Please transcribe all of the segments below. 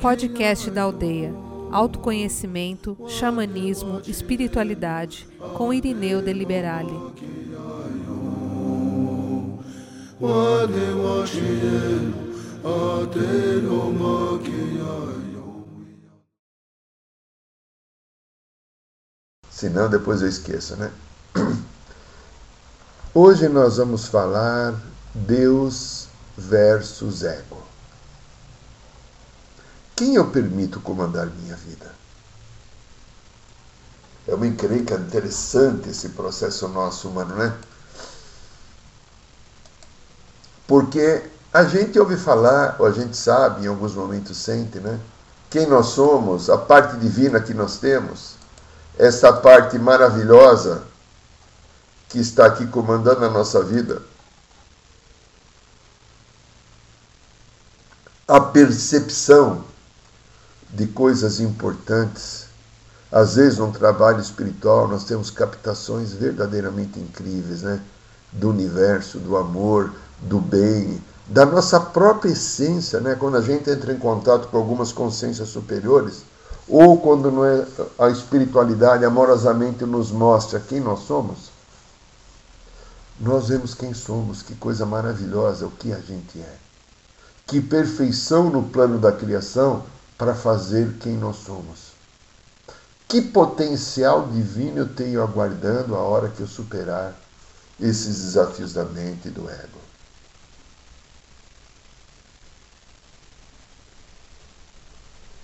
Podcast da Aldeia. Autoconhecimento, xamanismo, espiritualidade, com Irineu de Liberale. Senão depois eu esqueço, né? Hoje nós vamos falar Deus versus ego. Quem eu permito comandar minha vida? É uma encrenca interessante esse processo nosso humano, né? Porque a gente ouve falar, ou a gente sabe, em alguns momentos sente, né? Quem nós somos, a parte divina que nós temos, essa parte maravilhosa que está aqui comandando a nossa vida. A percepção de coisas importantes. Às vezes, no trabalho espiritual, nós temos captações verdadeiramente incríveis, né? Do universo, do amor, do bem, da nossa própria essência, né? Quando a gente entra em contato com algumas consciências superiores, ou quando é a espiritualidade amorosamente nos mostra quem nós somos, nós vemos quem somos, que coisa maravilhosa o que a gente é. Que perfeição no plano da criação para fazer quem nós somos. Que potencial divino eu tenho aguardando a hora que eu superar esses desafios da mente e do ego.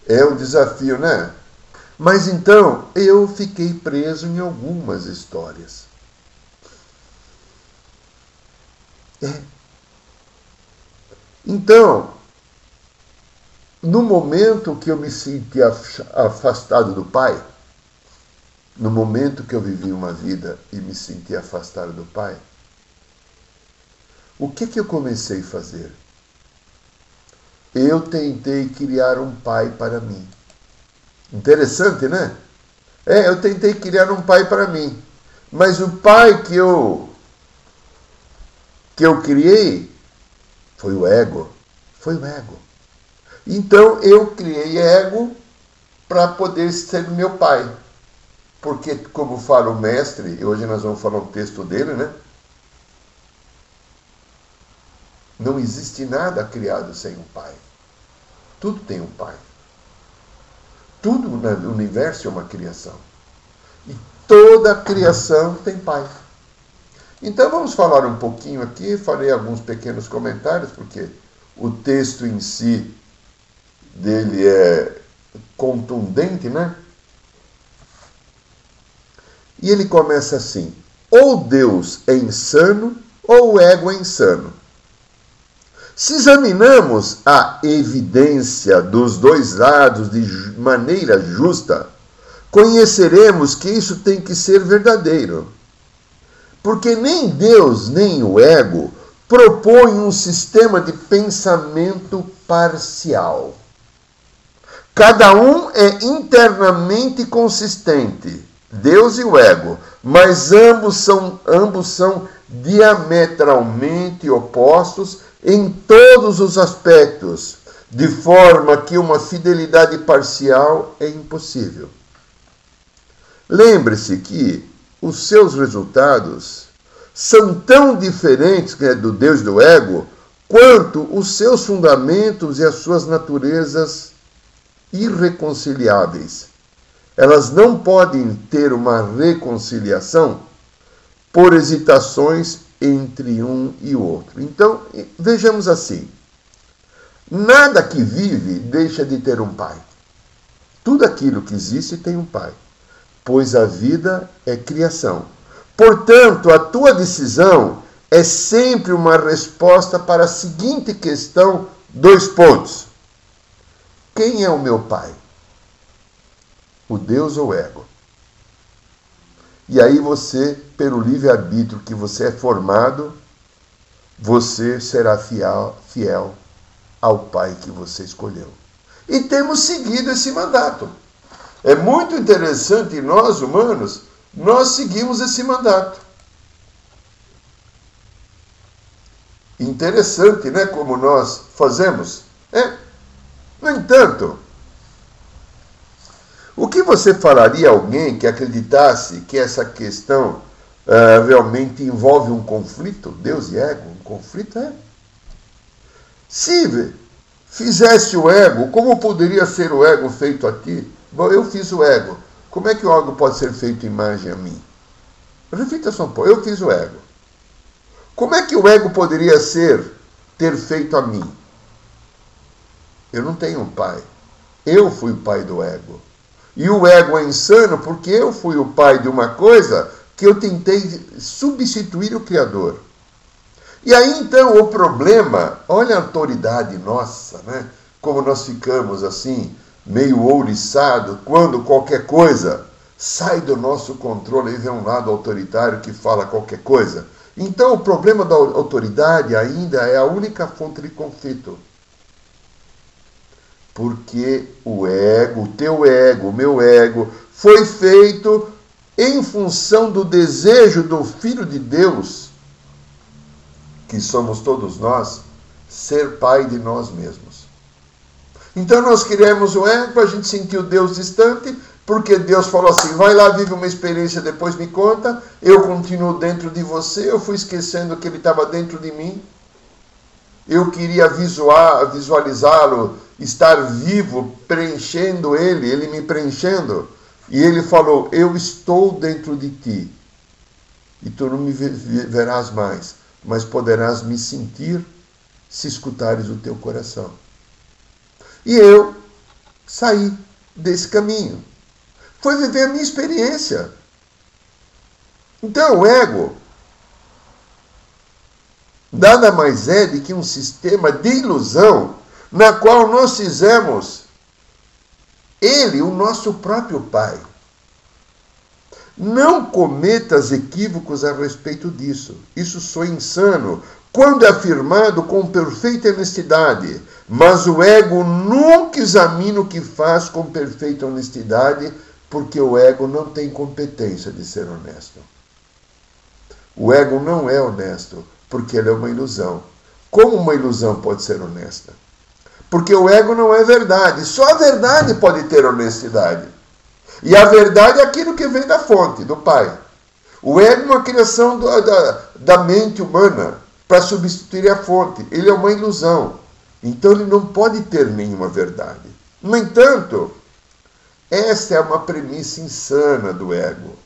É o desafio, né? Mas então eu fiquei preso em algumas histórias. É. Então, no momento que eu me senti afastado do Pai, no momento que eu vivi uma vida e me senti afastado do Pai, o que, que eu comecei a fazer? Eu tentei criar um pai para mim. Interessante, né? É, eu tentei criar um pai para mim. Mas o pai que eu que eu criei foi o ego. Foi o ego. Então eu criei ego para poder ser meu pai. Porque, como fala o mestre, e hoje nós vamos falar um texto dele, né? Não existe nada criado sem um pai. Tudo tem um pai. Tudo no universo é uma criação. E toda criação tem pai. Então vamos falar um pouquinho aqui, farei alguns pequenos comentários, porque o texto em si dele é contundente, né? E ele começa assim: ou Deus é insano, ou o ego é insano. Se examinamos a evidência dos dois lados de maneira justa, conheceremos que isso tem que ser verdadeiro. Porque nem Deus nem o ego propõem um sistema de pensamento parcial. Cada um é internamente consistente, Deus e o ego, mas ambos são, ambos são diametralmente opostos em todos os aspectos, de forma que uma fidelidade parcial é impossível. Lembre-se que os seus resultados são tão diferentes né, do Deus do ego quanto os seus fundamentos e as suas naturezas irreconciliáveis. Elas não podem ter uma reconciliação por hesitações entre um e outro. Então, vejamos assim: nada que vive deixa de ter um pai. Tudo aquilo que existe tem um pai, pois a vida é criação. Portanto, a tua decisão é sempre uma resposta para a seguinte questão: dois pontos. Quem é o meu pai? O Deus ou o ego? E aí você, pelo livre-arbítrio que você é formado, você será fiel, fiel ao pai que você escolheu. E temos seguido esse mandato. É muito interessante, nós humanos, nós seguimos esse mandato. Interessante, né? Como nós fazemos. É. No entanto, o que você falaria a alguém que acreditasse que essa questão uh, realmente envolve um conflito? Deus e ego? Um conflito é. Se fizesse o ego, como poderia ser o ego feito a ti? Bom, eu fiz o ego. Como é que o ego pode ser feito imagem a mim? Reflita só um pouco. Eu fiz o ego. Como é que o ego poderia ser, ter feito a mim? Eu não tenho um pai. Eu fui o pai do ego. E o ego é insano porque eu fui o pai de uma coisa que eu tentei substituir o Criador. E aí então o problema, olha a autoridade nossa, né? Como nós ficamos assim, meio ouriçado, quando qualquer coisa sai do nosso controle e vem um lado autoritário que fala qualquer coisa. Então o problema da autoridade ainda é a única fonte de conflito. Porque o ego, o teu ego, o meu ego, foi feito em função do desejo do Filho de Deus, que somos todos nós, ser pai de nós mesmos. Então nós queremos o ego, a gente sentiu Deus distante, porque Deus falou assim: vai lá, vive uma experiência, depois me conta. Eu continuo dentro de você. Eu fui esquecendo que ele estava dentro de mim. Eu queria visualizá-lo, estar vivo, preenchendo ele, ele me preenchendo. E ele falou: Eu estou dentro de ti. E tu não me verás mais, mas poderás me sentir se escutares o teu coração. E eu saí desse caminho foi viver a minha experiência. Então, o ego nada mais é do que um sistema de ilusão na qual nós fizemos ele o nosso próprio pai. Não cometas equívocos a respeito disso. Isso sou insano quando é afirmado com perfeita honestidade. Mas o ego nunca examina o que faz com perfeita honestidade, porque o ego não tem competência de ser honesto. O ego não é honesto, porque ele é uma ilusão. Como uma ilusão pode ser honesta? Porque o ego não é verdade. Só a verdade pode ter honestidade. E a verdade é aquilo que vem da fonte, do Pai. O ego é uma criação da, da, da mente humana para substituir a fonte. Ele é uma ilusão. Então ele não pode ter nenhuma verdade. No entanto, esta é uma premissa insana do ego,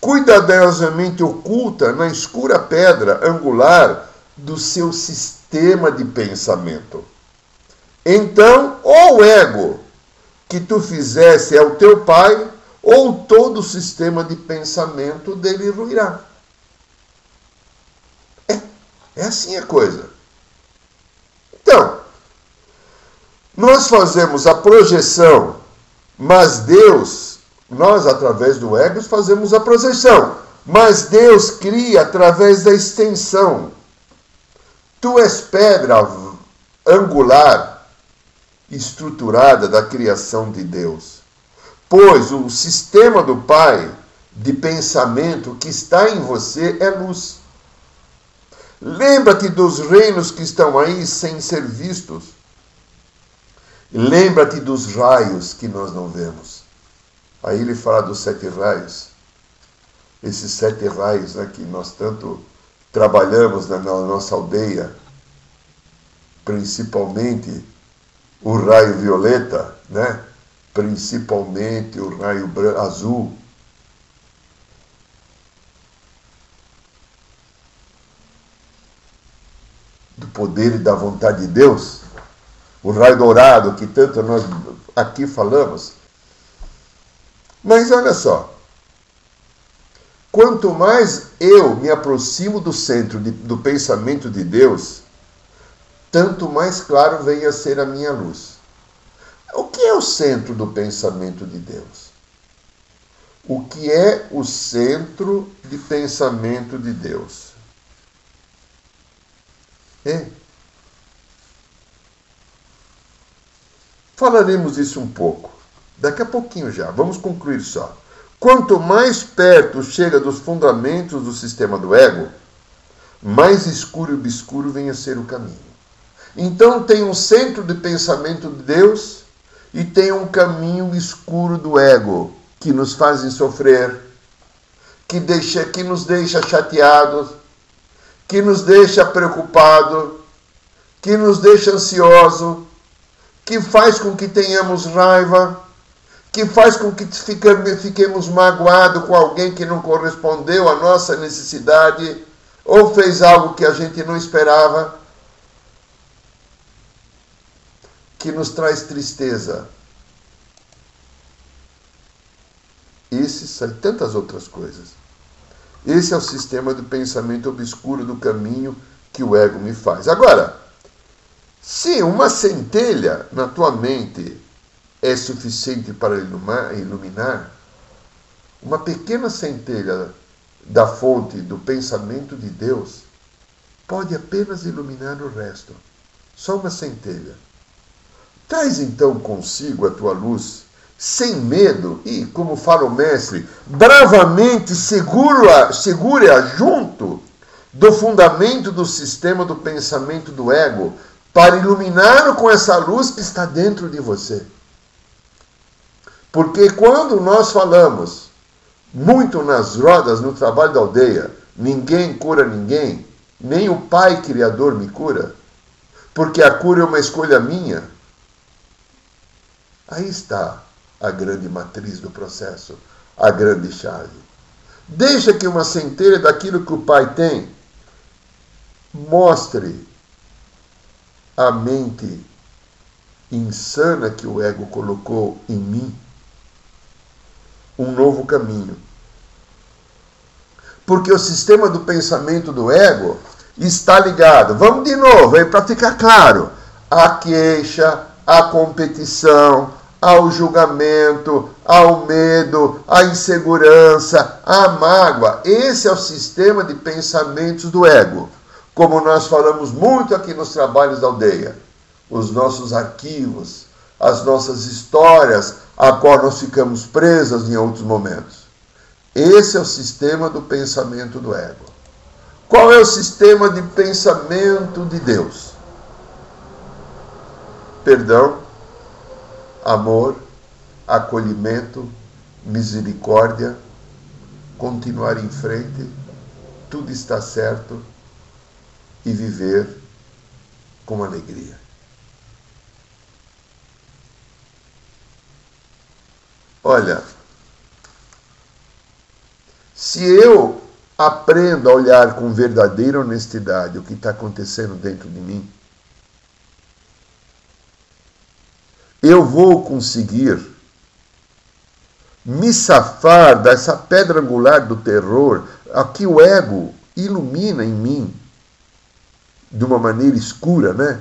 cuidadosamente oculta na escura pedra angular do seu sistema de pensamento. Então, ou o ego que tu fizesse é o teu pai, ou todo o sistema de pensamento dele ruirá. É, é assim a coisa. Então, nós fazemos a projeção mas Deus, nós através do ego fazemos a projeção, mas Deus cria através da extensão. Tu és pedra angular, estruturada da criação de Deus. Pois o sistema do Pai de pensamento que está em você é luz. Lembra-te dos reinos que estão aí sem ser vistos Lembra-te dos raios que nós não vemos. Aí ele fala dos sete raios. Esses sete raios né, que nós tanto trabalhamos na, nossa aldeia, principalmente o raio violeta, né? Principalmente o raio azul. Do poder e da vontade de Deus o raio dourado que tanto nós aqui falamos. Mas olha só, quanto mais eu me aproximo do centro de, do pensamento de Deus, tanto mais claro vem a ser a minha luz. O que é o centro do pensamento de Deus? O que é o centro de pensamento de Deus? É Falaremos isso um pouco. Daqui a pouquinho já. Vamos concluir só. Quanto mais perto chega dos fundamentos do sistema do ego, mais escuro e obscuro venha a ser o caminho. Então tem um centro de pensamento de Deus e tem um caminho escuro do ego que nos fazem sofrer, que, deixa, que nos deixa chateados, que nos deixa preocupado, que nos deixa ansioso, que faz com que tenhamos raiva, que faz com que fiquemos magoados com alguém que não correspondeu à nossa necessidade ou fez algo que a gente não esperava, que nos traz tristeza. Esses e tantas outras coisas. Esse é o sistema do pensamento obscuro do caminho que o ego me faz. Agora, se uma centelha na tua mente é suficiente para iluminar, uma pequena centelha da fonte do pensamento de Deus pode apenas iluminar o resto. Só uma centelha. Traz então consigo a tua luz, sem medo, e, como fala o mestre, bravamente segura-a segura junto do fundamento do sistema do pensamento do ego, para iluminar com essa luz que está dentro de você. Porque quando nós falamos muito nas rodas, no trabalho da aldeia, ninguém cura ninguém, nem o Pai Criador me cura, porque a cura é uma escolha minha. Aí está a grande matriz do processo, a grande chave. Deixa que uma centelha daquilo que o Pai tem mostre a mente insana que o ego colocou em mim um novo caminho. Porque o sistema do pensamento do ego está ligado, vamos de novo, aí para ficar claro, à queixa, à competição, ao julgamento, ao medo, à insegurança, à mágoa. Esse é o sistema de pensamentos do ego. Como nós falamos muito aqui nos trabalhos da aldeia, os nossos arquivos, as nossas histórias, a qual nós ficamos presas em outros momentos. Esse é o sistema do pensamento do ego. Qual é o sistema de pensamento de Deus? Perdão, amor, acolhimento, misericórdia, continuar em frente, tudo está certo e viver com alegria. Olha, se eu aprendo a olhar com verdadeira honestidade o que está acontecendo dentro de mim, eu vou conseguir me safar dessa pedra angular do terror, a que o ego ilumina em mim de uma maneira escura, né?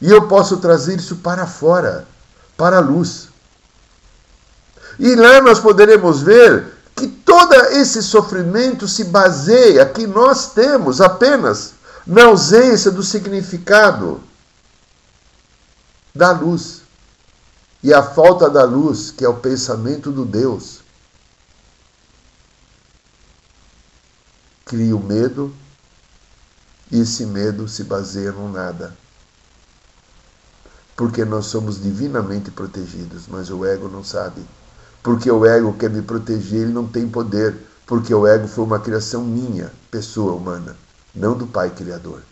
E eu posso trazer isso para fora, para a luz. E lá nós poderemos ver que todo esse sofrimento se baseia, que nós temos apenas na ausência do significado da luz. E a falta da luz, que é o pensamento do Deus, cria o medo, e esse medo se baseia no nada. Porque nós somos divinamente protegidos, mas o ego não sabe porque o ego quer me proteger, ele não tem poder, porque o ego foi uma criação minha, pessoa humana, não do Pai Criador.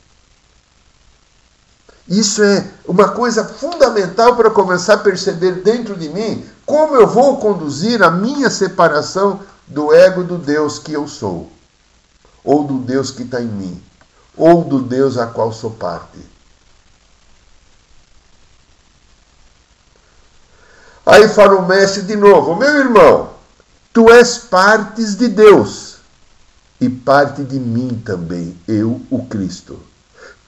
Isso é uma coisa fundamental para começar a perceber dentro de mim como eu vou conduzir a minha separação do ego do Deus que eu sou, ou do Deus que está em mim, ou do Deus a qual sou parte. Aí fala o mestre de novo: Meu irmão, tu és partes de Deus e parte de mim também, eu, o Cristo.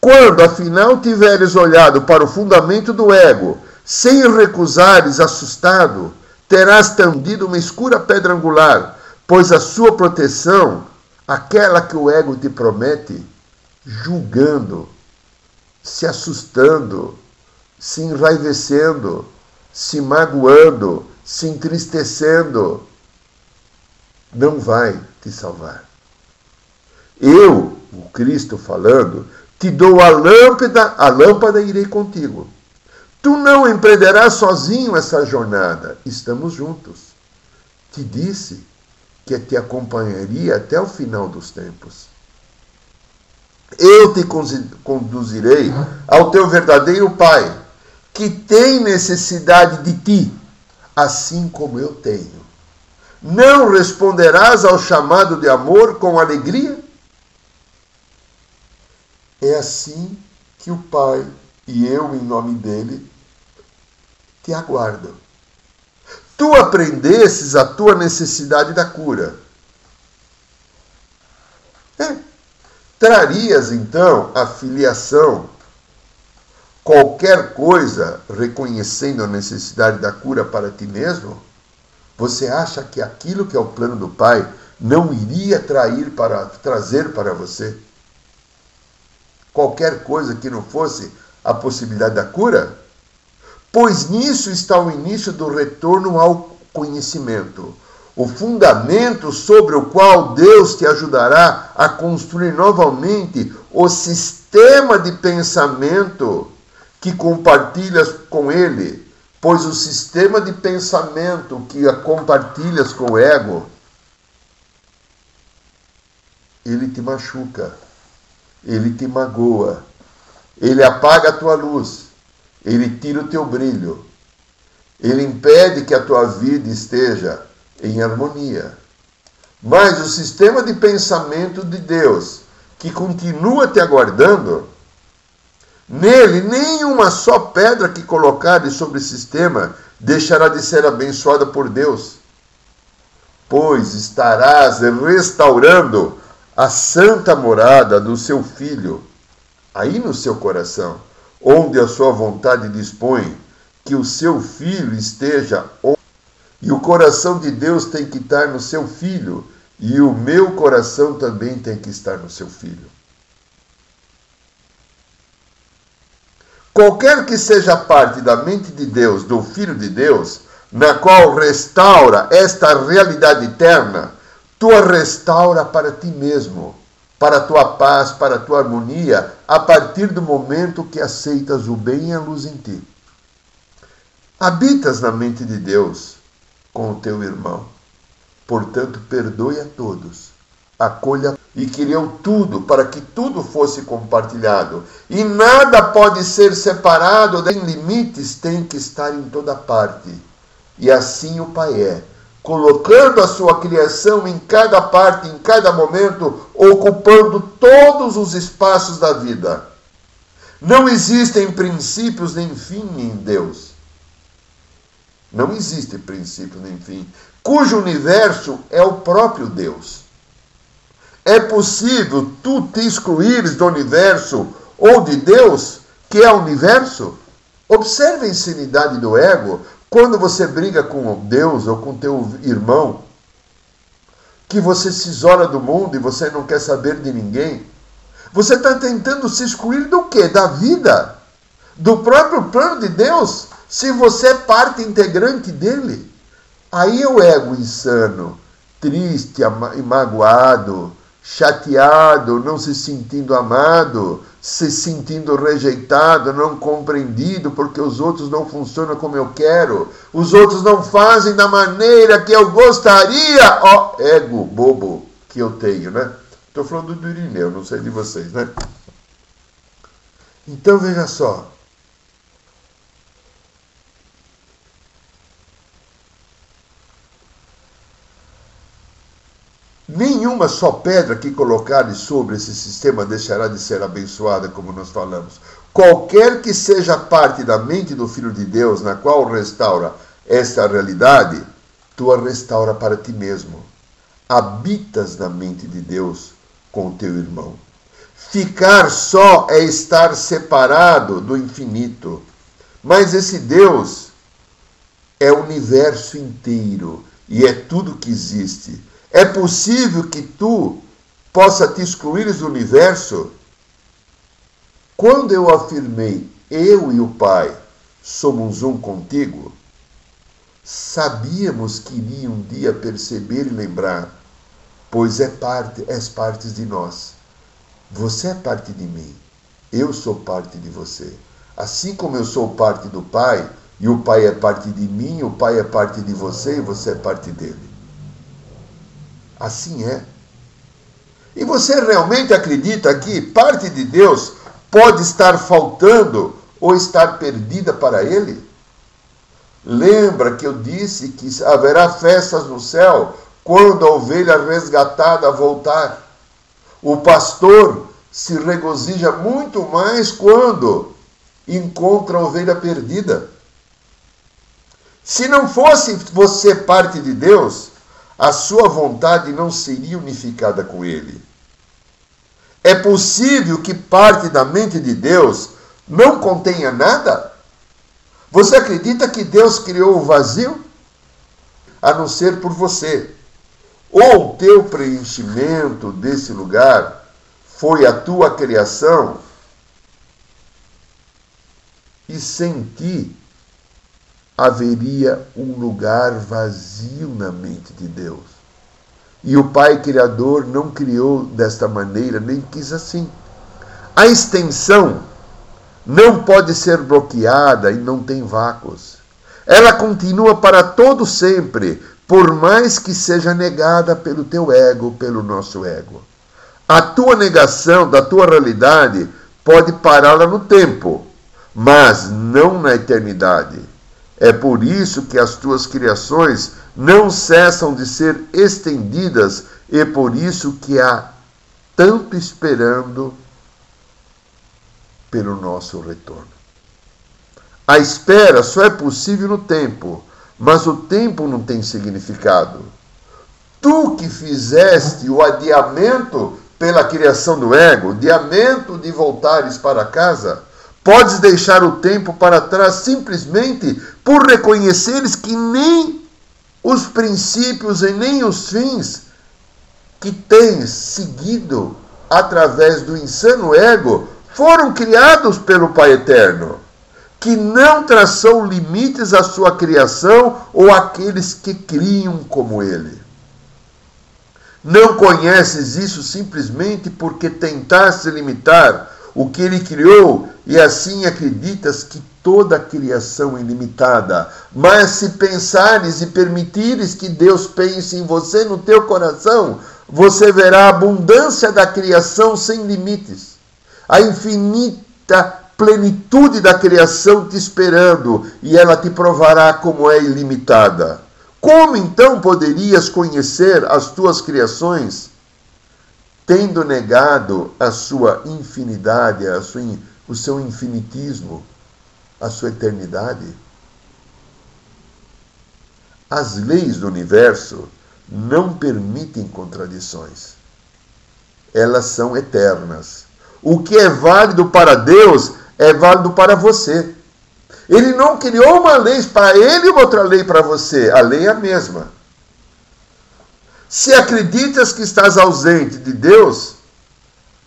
Quando afinal tiveres olhado para o fundamento do ego, sem recusares assustado, terás tendido uma escura pedra angular, pois a sua proteção, aquela que o ego te promete, julgando, se assustando, se enraivecendo, se magoando, se entristecendo, não vai te salvar. Eu o Cristo falando, te dou a lâmpada, a lâmpada irei contigo. Tu não empreenderás sozinho essa jornada, estamos juntos. Te disse que te acompanharia até o final dos tempos. Eu te conduzirei ao teu verdadeiro Pai, que tem necessidade de ti, assim como eu tenho. Não responderás ao chamado de amor com alegria? É assim que o Pai e eu, em nome dele, te aguardam. Tu aprendesses a tua necessidade da cura. É. Trarias então a filiação, qualquer coisa reconhecendo a necessidade da cura para ti mesmo? Você acha que aquilo que é o plano do Pai não iria trair para, trazer para você qualquer coisa que não fosse a possibilidade da cura? Pois nisso está o início do retorno ao conhecimento, o fundamento sobre o qual Deus te ajudará a construir novamente o sistema de pensamento que compartilhas com Ele pois o sistema de pensamento que compartilhas com o ego, ele te machuca, ele te magoa, ele apaga a tua luz, ele tira o teu brilho, ele impede que a tua vida esteja em harmonia. Mas o sistema de pensamento de Deus, que continua te aguardando, Nele, nenhuma só pedra que colocares sobre o sistema deixará de ser abençoada por Deus, pois estarás restaurando a santa morada do seu filho, aí no seu coração, onde a sua vontade dispõe que o seu filho esteja. E o coração de Deus tem que estar no seu filho, e o meu coração também tem que estar no seu filho. Qualquer que seja parte da mente de Deus, do Filho de Deus, na qual restaura esta realidade eterna, tu a restaura para ti mesmo, para a tua paz, para a tua harmonia, a partir do momento que aceitas o bem e a luz em ti. Habitas na mente de Deus com o teu irmão. Portanto, perdoe a todos acolha e criou tudo para que tudo fosse compartilhado. E nada pode ser separado, tem limites, tem que estar em toda parte. E assim o Pai é, colocando a sua criação em cada parte, em cada momento, ocupando todos os espaços da vida. Não existem princípios nem fim em Deus. Não existe princípio nem fim, cujo universo é o próprio Deus. É possível tu te excluires do universo ou de Deus, que é o universo? Observe a insanidade do ego quando você briga com Deus ou com teu irmão, que você se isola do mundo e você não quer saber de ninguém. Você está tentando se excluir do que? Da vida? Do próprio plano de Deus? Se você é parte integrante dele. Aí é o ego insano, triste e magoado, chateado, não se sentindo amado, se sentindo rejeitado, não compreendido, porque os outros não funcionam como eu quero, os outros não fazem da maneira que eu gostaria. Ó, oh, ego bobo que eu tenho, né? Estou falando do Irineu, não sei de vocês, né? Então veja só, Nenhuma só pedra que colocares sobre esse sistema deixará de ser abençoada, como nós falamos. Qualquer que seja parte da mente do Filho de Deus, na qual restaura esta realidade, tu a restaura para ti mesmo. Habitas na mente de Deus com o teu irmão. Ficar só é estar separado do infinito. Mas esse Deus é o universo inteiro e é tudo que existe. É possível que tu possa te excluires do universo? Quando eu afirmei eu e o Pai somos um contigo, sabíamos que iria um dia perceber e lembrar, pois é parte, és parte de nós. Você é parte de mim, eu sou parte de você. Assim como eu sou parte do Pai, e o Pai é parte de mim, o Pai é parte de você e você é parte dele. Assim é. E você realmente acredita que parte de Deus pode estar faltando ou estar perdida para ele? Lembra que eu disse que haverá festas no céu quando a ovelha resgatada voltar. O pastor se regozija muito mais quando encontra a ovelha perdida. Se não fosse você parte de Deus, a sua vontade não seria unificada com Ele. É possível que parte da mente de Deus não contenha nada? Você acredita que Deus criou o vazio? A não ser por você. Ou o teu preenchimento desse lugar foi a tua criação e sem ti haveria um lugar vazio na mente de Deus. E o Pai Criador não criou desta maneira, nem quis assim. A extensão não pode ser bloqueada e não tem vácuos. Ela continua para todo sempre, por mais que seja negada pelo teu ego, pelo nosso ego. A tua negação da tua realidade pode pará-la no tempo, mas não na eternidade. É por isso que as tuas criações não cessam de ser estendidas e por isso que há tanto esperando pelo nosso retorno. A espera só é possível no tempo, mas o tempo não tem significado. Tu que fizeste o adiamento pela criação do ego, o adiamento de voltares para casa, podes deixar o tempo para trás simplesmente por reconheceres que nem os princípios e nem os fins que tens seguido através do insano ego foram criados pelo Pai Eterno, que não traçou limites à sua criação ou àqueles que criam como ele. Não conheces isso simplesmente porque tentaste limitar o que ele criou e assim acreditas que toda a criação é ilimitada. Mas se pensares e permitires que Deus pense em você no teu coração, você verá a abundância da criação sem limites. A infinita plenitude da criação te esperando e ela te provará como é ilimitada. Como então poderias conhecer as tuas criações tendo negado a sua infinidade, a sua, o seu infinitismo, a sua eternidade? As leis do universo não permitem contradições. Elas são eternas. O que é válido para Deus é válido para você. Ele não criou uma lei para ele e outra lei para você. A lei é a mesma. Se acreditas que estás ausente de Deus,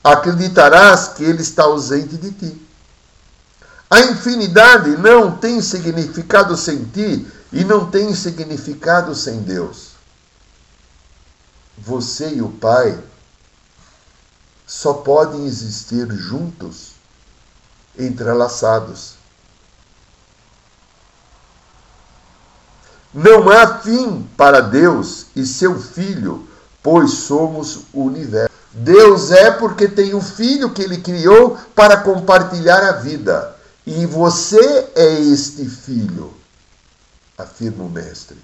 acreditarás que Ele está ausente de ti. A infinidade não tem significado sem ti e não tem significado sem Deus. Você e o Pai só podem existir juntos, entrelaçados. Não há fim para Deus e seu Filho, pois somos o universo. Deus é porque tem o Filho que ele criou para compartilhar a vida. E você é este Filho, afirma o Mestre.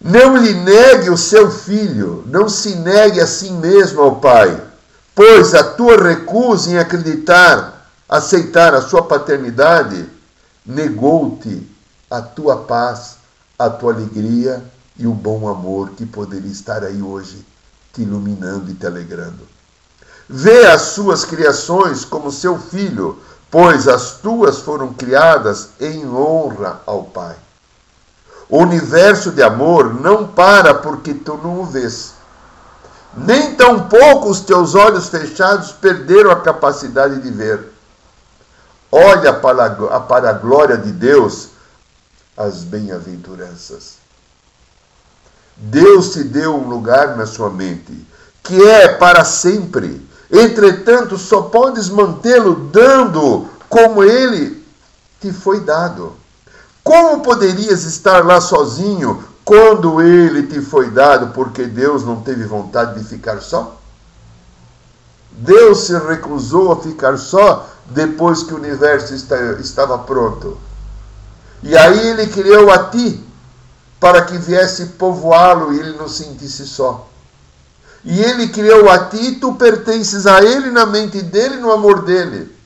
Não lhe negue o seu filho, não se negue a si mesmo ao Pai, pois a tua recusa em acreditar, aceitar a sua paternidade, negou-te a tua paz, a tua alegria e o bom amor que poderia estar aí hoje te iluminando e te alegrando. Vê as suas criações como seu filho, pois as tuas foram criadas em honra ao Pai. O universo de amor não para porque tu não o vês. Nem tampouco os teus olhos fechados perderam a capacidade de ver. Olha para a, glória de Deus as bem-aventuranças. Deus te deu um lugar na sua mente, que é para sempre. Entretanto, só podes mantê-lo dando como ele te foi dado. Como poderias estar lá sozinho quando ele te foi dado, porque Deus não teve vontade de ficar só? Deus se recusou a ficar só depois que o universo estava pronto. E aí ele criou a ti para que viesse povoá-lo e ele não sentisse só. E ele criou a ti e tu pertences a ele na mente dele, no amor dele.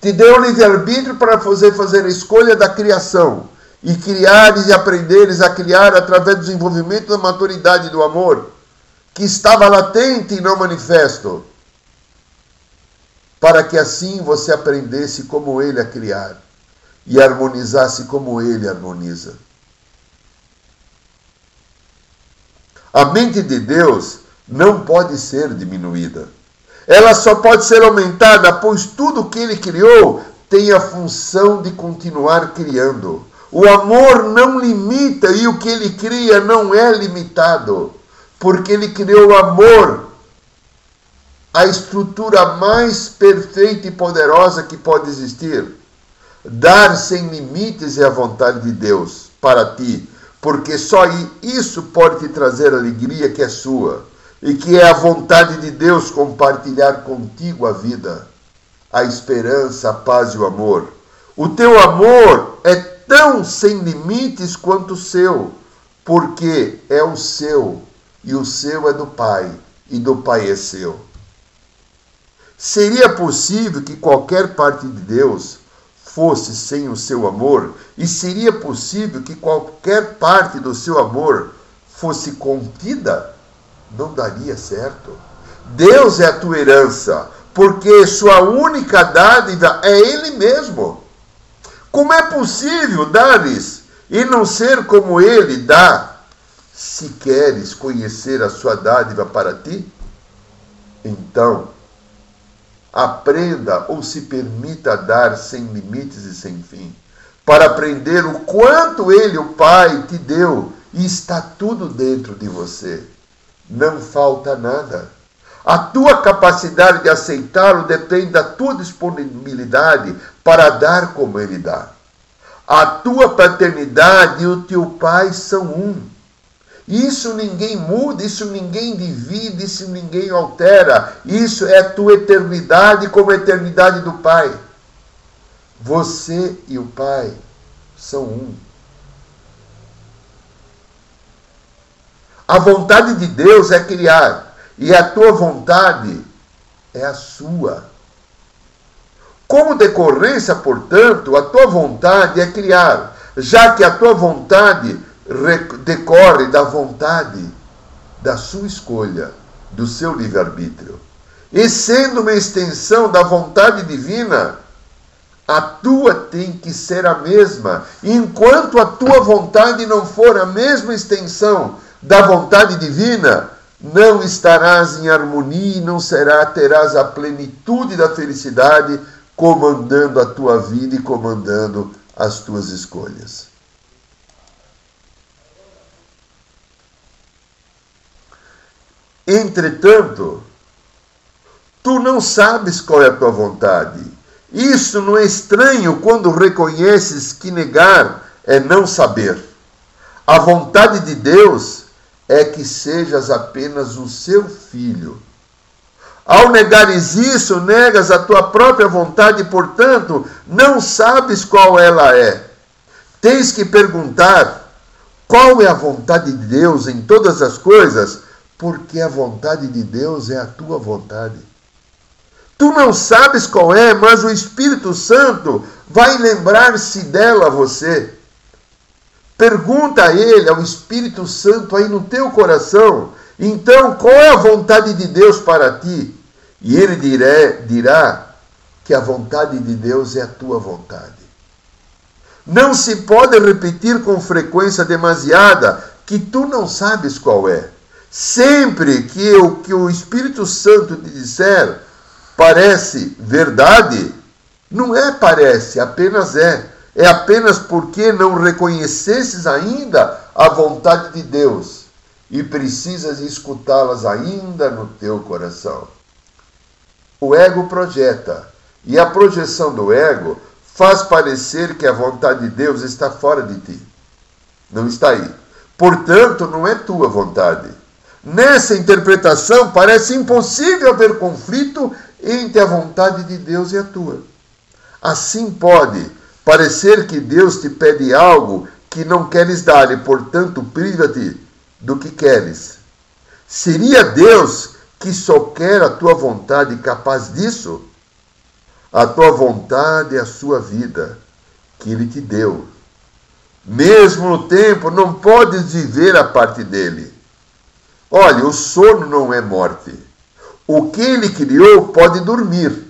Te deu livre-arbítrio para fazer, fazer a escolha da criação e criares e aprenderes a criar através do desenvolvimento da maturidade do amor, que estava latente e não manifesto, para que assim você aprendesse como ele a criar e harmonizasse como ele harmoniza. A mente de Deus não pode ser diminuída. Ela só pode ser aumentada, pois tudo que ele criou tem a função de continuar criando. O amor não limita e o que ele cria não é limitado, porque ele criou o amor, a estrutura mais perfeita e poderosa que pode existir. Dar sem limites é a vontade de Deus para ti porque só isso pode te trazer alegria que é sua e que é a vontade de Deus compartilhar contigo a vida, a esperança, a paz e o amor. O teu amor é tão sem limites quanto o seu, porque é o seu e o seu é do Pai e do Pai é seu. Seria possível que qualquer parte de Deus fosse sem o seu amor, e seria possível que qualquer parte do seu amor fosse contida? Não daria certo. Deus é a tua herança, porque sua única dádiva é Ele mesmo. Como é possível dar-lhes e não ser como Ele dá, se queres conhecer a sua dádiva para ti? Então, aprenda ou se permita dar sem limites e sem fim, para aprender o quanto Ele, o Pai, te deu e está tudo dentro de você. Não falta nada. A tua capacidade de aceitá-lo depende da tua disponibilidade para dar como Ele dá. A tua paternidade e o teu Pai são um. Isso ninguém muda, isso ninguém divide, isso ninguém altera. Isso é a tua eternidade como a eternidade do Pai. Você e o Pai são um. A vontade de Deus é criar, e a tua vontade é a sua. Como decorrência, portanto, a tua vontade é criar, já que a tua vontade decorre da vontade, da sua escolha, do seu livre-arbítrio. E sendo uma extensão da vontade divina, a tua tem que ser a mesma. Enquanto a tua vontade não for a mesma extensão da vontade divina, não estarás em harmonia e não será, terás a plenitude da felicidade comandando a tua vida e comandando as tuas escolhas. Entretanto, tu não sabes qual é a tua vontade. Isso não é estranho quando reconheces que negar é não saber. A vontade de Deus é que sejas apenas o seu filho. Ao negares isso, negas a tua própria vontade e, portanto, não sabes qual ela é. Tens que perguntar qual é a vontade de Deus em todas as coisas porque a vontade de Deus é a tua vontade. Tu não sabes qual é, mas o Espírito Santo vai lembrar-se dela a você. Pergunta a ele, ao Espírito Santo aí no teu coração, então qual é a vontade de Deus para ti? E ele dirá, dirá que a vontade de Deus é a tua vontade. Não se pode repetir com frequência demasiada que tu não sabes qual é. Sempre que o que o Espírito Santo te disser parece verdade, não é parece, apenas é. É apenas porque não reconhecesses ainda a vontade de Deus. e precisas escutá-las ainda no teu coração. O ego projeta, e a projeção do ego faz parecer que a vontade de Deus está fora de ti. Não está aí. Portanto, não é tua vontade. Nessa interpretação, parece impossível haver conflito entre a vontade de Deus e a tua. Assim pode parecer que Deus te pede algo que não queres dar e, portanto, priva-te do que queres. Seria Deus que só quer a tua vontade capaz disso? A tua vontade é a sua vida, que Ele te deu. Mesmo no tempo, não podes viver a parte dele. Olha, o sono não é morte. O que ele criou pode dormir,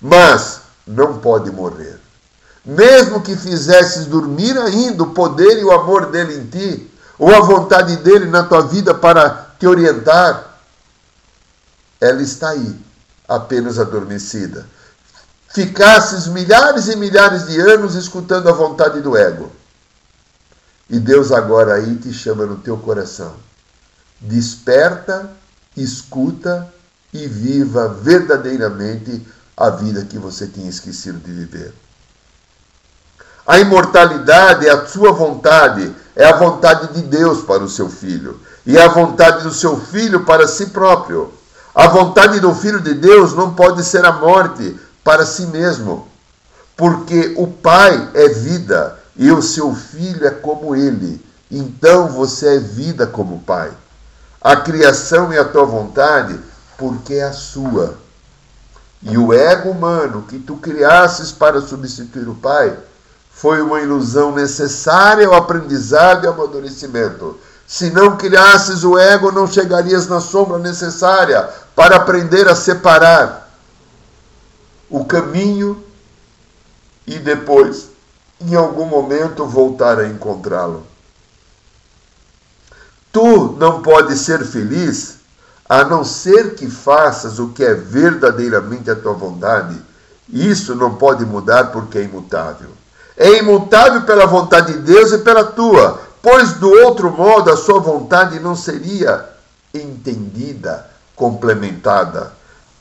mas não pode morrer. Mesmo que fizesses dormir ainda o poder e o amor dele em ti, ou a vontade dele na tua vida para te orientar, ela está aí, apenas adormecida. Ficasses milhares e milhares de anos escutando a vontade do ego. E Deus agora aí te chama no teu coração desperta, escuta e viva verdadeiramente a vida que você tinha esquecido de viver. A imortalidade é a sua vontade, é a vontade de Deus para o seu filho, e é a vontade do seu filho para si próprio. A vontade do filho de Deus não pode ser a morte para si mesmo, porque o pai é vida e o seu filho é como ele. Então você é vida como pai a criação e a tua vontade, porque é a sua. E o ego humano que tu criasses para substituir o Pai foi uma ilusão necessária ao aprendizado e ao amadurecimento. Se não criasses o ego, não chegarias na sombra necessária para aprender a separar o caminho e depois, em algum momento, voltar a encontrá-lo. Tu não podes ser feliz a não ser que faças o que é verdadeiramente a tua vontade. Isso não pode mudar porque é imutável. É imutável pela vontade de Deus e pela tua, pois do outro modo a sua vontade não seria entendida, complementada.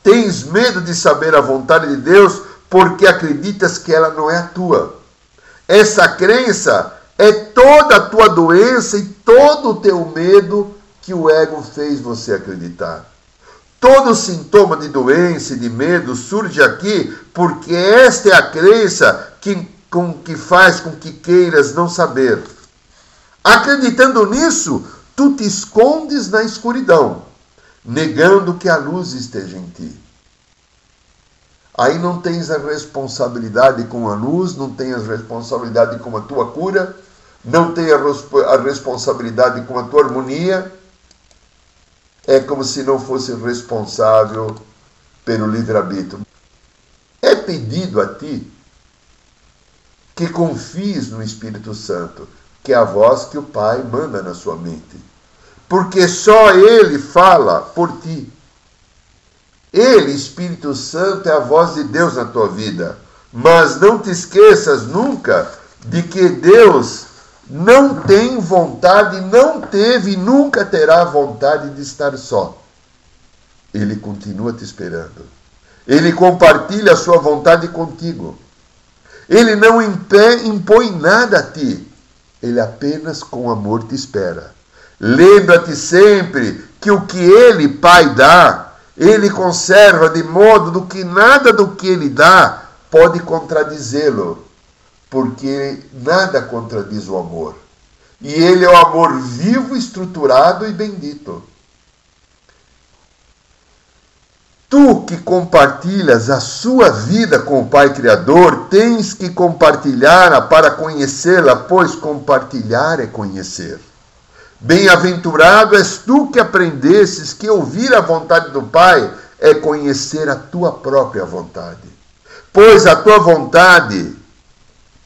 Tens medo de saber a vontade de Deus porque acreditas que ela não é a tua. Essa crença é toda a tua doença e todo o teu medo que o ego fez você acreditar. Todo sintoma de doença e de medo surge aqui porque esta é a crença que, com, que faz com que queiras não saber. Acreditando nisso, tu te escondes na escuridão, negando que a luz esteja em ti. Aí não tens a responsabilidade com a luz, não tens a responsabilidade com a tua cura, não tem a responsabilidade com a tua harmonia, é como se não fosse responsável pelo livre-arbítrio. É pedido a ti que confies no Espírito Santo, que é a voz que o Pai manda na sua mente. Porque só Ele fala por ti. Ele, Espírito Santo, é a voz de Deus na tua vida. Mas não te esqueças nunca de que Deus não tem vontade, não teve e nunca terá vontade de estar só. Ele continua te esperando. Ele compartilha a sua vontade contigo. Ele não impõe nada a ti. Ele apenas com amor te espera. Lembra-te sempre que o que ele, Pai, dá, ele conserva de modo do que nada do que ele dá pode contradizê-lo porque nada contradiz o amor. E ele é o amor vivo, estruturado e bendito. Tu que compartilhas a sua vida com o Pai Criador, tens que compartilhá-la para conhecê-la, pois compartilhar é conhecer. Bem-aventurado és tu que aprendesses que ouvir a vontade do Pai é conhecer a tua própria vontade. Pois a tua vontade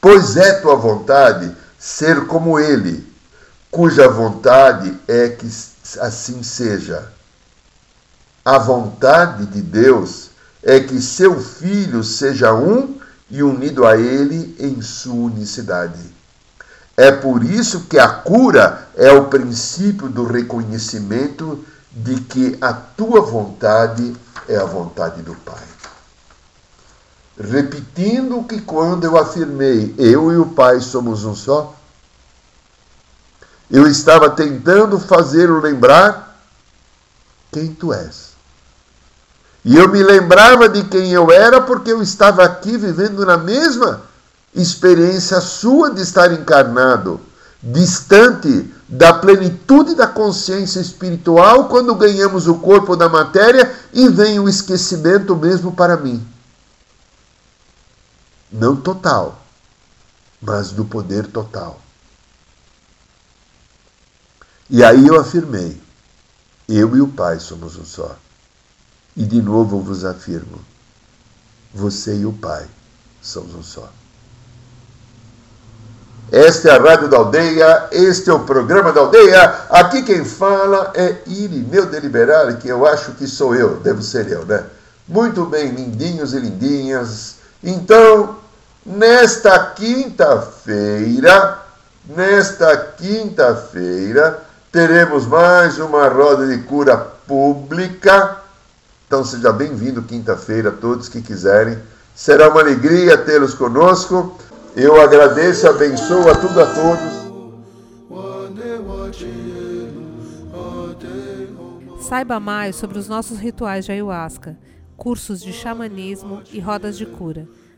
Pois é tua vontade ser como ele, cuja vontade é que assim seja. A vontade de Deus é que seu filho seja um e unido a ele em sua unicidade. É por isso que a cura é o princípio do reconhecimento de que a tua vontade é a vontade do Pai. Repetindo que quando eu afirmei eu e o Pai somos um só, eu estava tentando fazê-lo lembrar quem tu és. E eu me lembrava de quem eu era porque eu estava aqui vivendo na mesma experiência sua de estar encarnado, distante da plenitude da consciência espiritual quando ganhamos o corpo da matéria e vem o esquecimento mesmo para mim. Não total, mas do poder total. E aí eu afirmei: eu e o Pai somos um só. E de novo eu vos afirmo: você e o Pai somos um só. Esta é a Rádio da Aldeia, este é o programa da Aldeia. Aqui quem fala é Irineu Deliberare, que eu acho que sou eu, devo ser eu, né? Muito bem, lindinhos e lindinhas. Então, nesta quinta-feira, nesta quinta-feira, teremos mais uma roda de cura pública. Então, seja bem-vindo quinta-feira, todos que quiserem. Será uma alegria tê-los conosco. Eu agradeço abençoo a tudo a todos. Saiba mais sobre os nossos rituais de ayahuasca, cursos de xamanismo e rodas de cura.